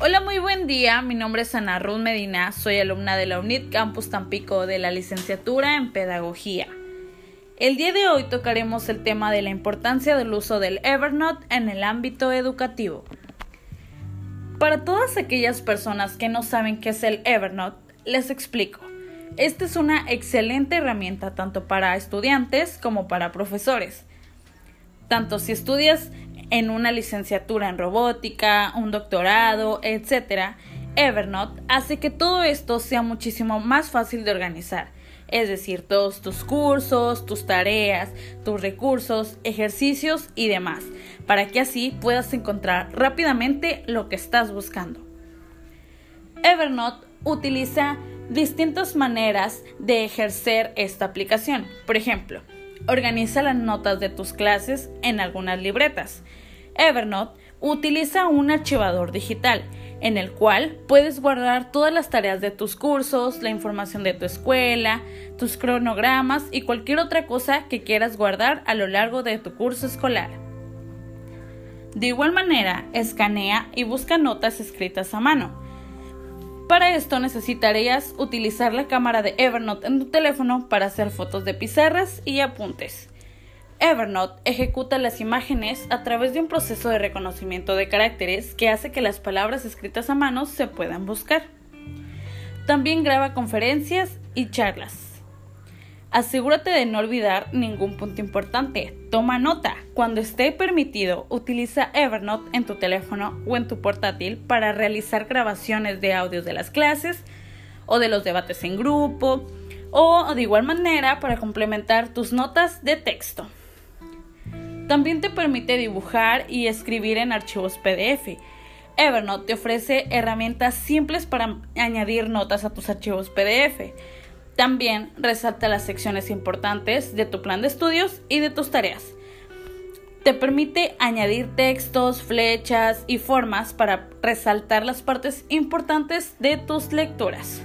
Hola, muy buen día. Mi nombre es Ana Ruth Medina. Soy alumna de la UNIT Campus Tampico de la licenciatura en Pedagogía. El día de hoy tocaremos el tema de la importancia del uso del Evernote en el ámbito educativo. Para todas aquellas personas que no saben qué es el Evernote, les explico. Esta es una excelente herramienta tanto para estudiantes como para profesores. Tanto si estudias en una licenciatura en robótica, un doctorado, etc., Evernote hace que todo esto sea muchísimo más fácil de organizar. Es decir, todos tus cursos, tus tareas, tus recursos, ejercicios y demás, para que así puedas encontrar rápidamente lo que estás buscando. Evernote utiliza distintas maneras de ejercer esta aplicación. Por ejemplo, organiza las notas de tus clases en algunas libretas. Evernote utiliza un archivador digital en el cual puedes guardar todas las tareas de tus cursos, la información de tu escuela, tus cronogramas y cualquier otra cosa que quieras guardar a lo largo de tu curso escolar. De igual manera, escanea y busca notas escritas a mano. Para esto necesitarías utilizar la cámara de Evernote en tu teléfono para hacer fotos de pizarras y apuntes. Evernote ejecuta las imágenes a través de un proceso de reconocimiento de caracteres que hace que las palabras escritas a mano se puedan buscar. También graba conferencias y charlas. Asegúrate de no olvidar ningún punto importante. Toma nota. Cuando esté permitido, utiliza Evernote en tu teléfono o en tu portátil para realizar grabaciones de audios de las clases o de los debates en grupo o de igual manera para complementar tus notas de texto. También te permite dibujar y escribir en archivos PDF. Evernote te ofrece herramientas simples para añadir notas a tus archivos PDF también resalta las secciones importantes de tu plan de estudios y de tus tareas. Te permite añadir textos, flechas y formas para resaltar las partes importantes de tus lecturas.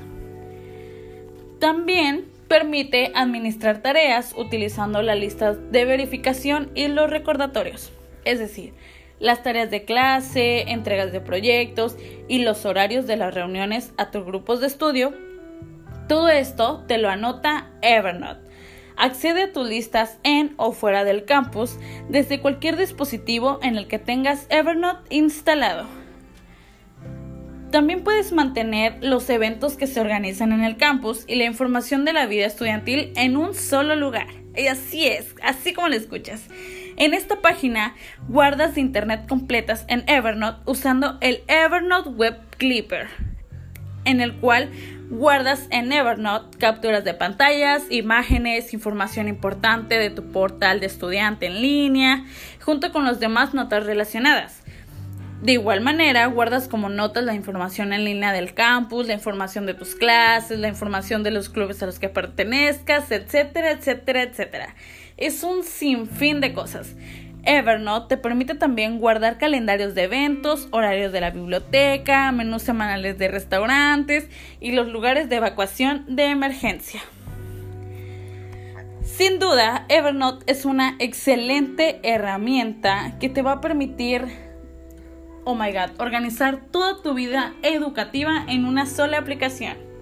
También permite administrar tareas utilizando la lista de verificación y los recordatorios, es decir, las tareas de clase, entregas de proyectos y los horarios de las reuniones a tus grupos de estudio todo esto te lo anota Evernote. Accede a tus listas en o fuera del campus desde cualquier dispositivo en el que tengas Evernote instalado. También puedes mantener los eventos que se organizan en el campus y la información de la vida estudiantil en un solo lugar. Y así es, así como lo escuchas. En esta página guardas internet completas en Evernote usando el Evernote Web Clipper en el cual guardas en Evernote capturas de pantallas, imágenes, información importante de tu portal de estudiante en línea, junto con las demás notas relacionadas. De igual manera, guardas como notas la información en línea del campus, la información de tus clases, la información de los clubes a los que pertenezcas, etcétera, etcétera, etcétera. Es un sinfín de cosas. Evernote te permite también guardar calendarios de eventos, horarios de la biblioteca, menús semanales de restaurantes y los lugares de evacuación de emergencia. Sin duda, Evernote es una excelente herramienta que te va a permitir, oh my god, organizar toda tu vida educativa en una sola aplicación.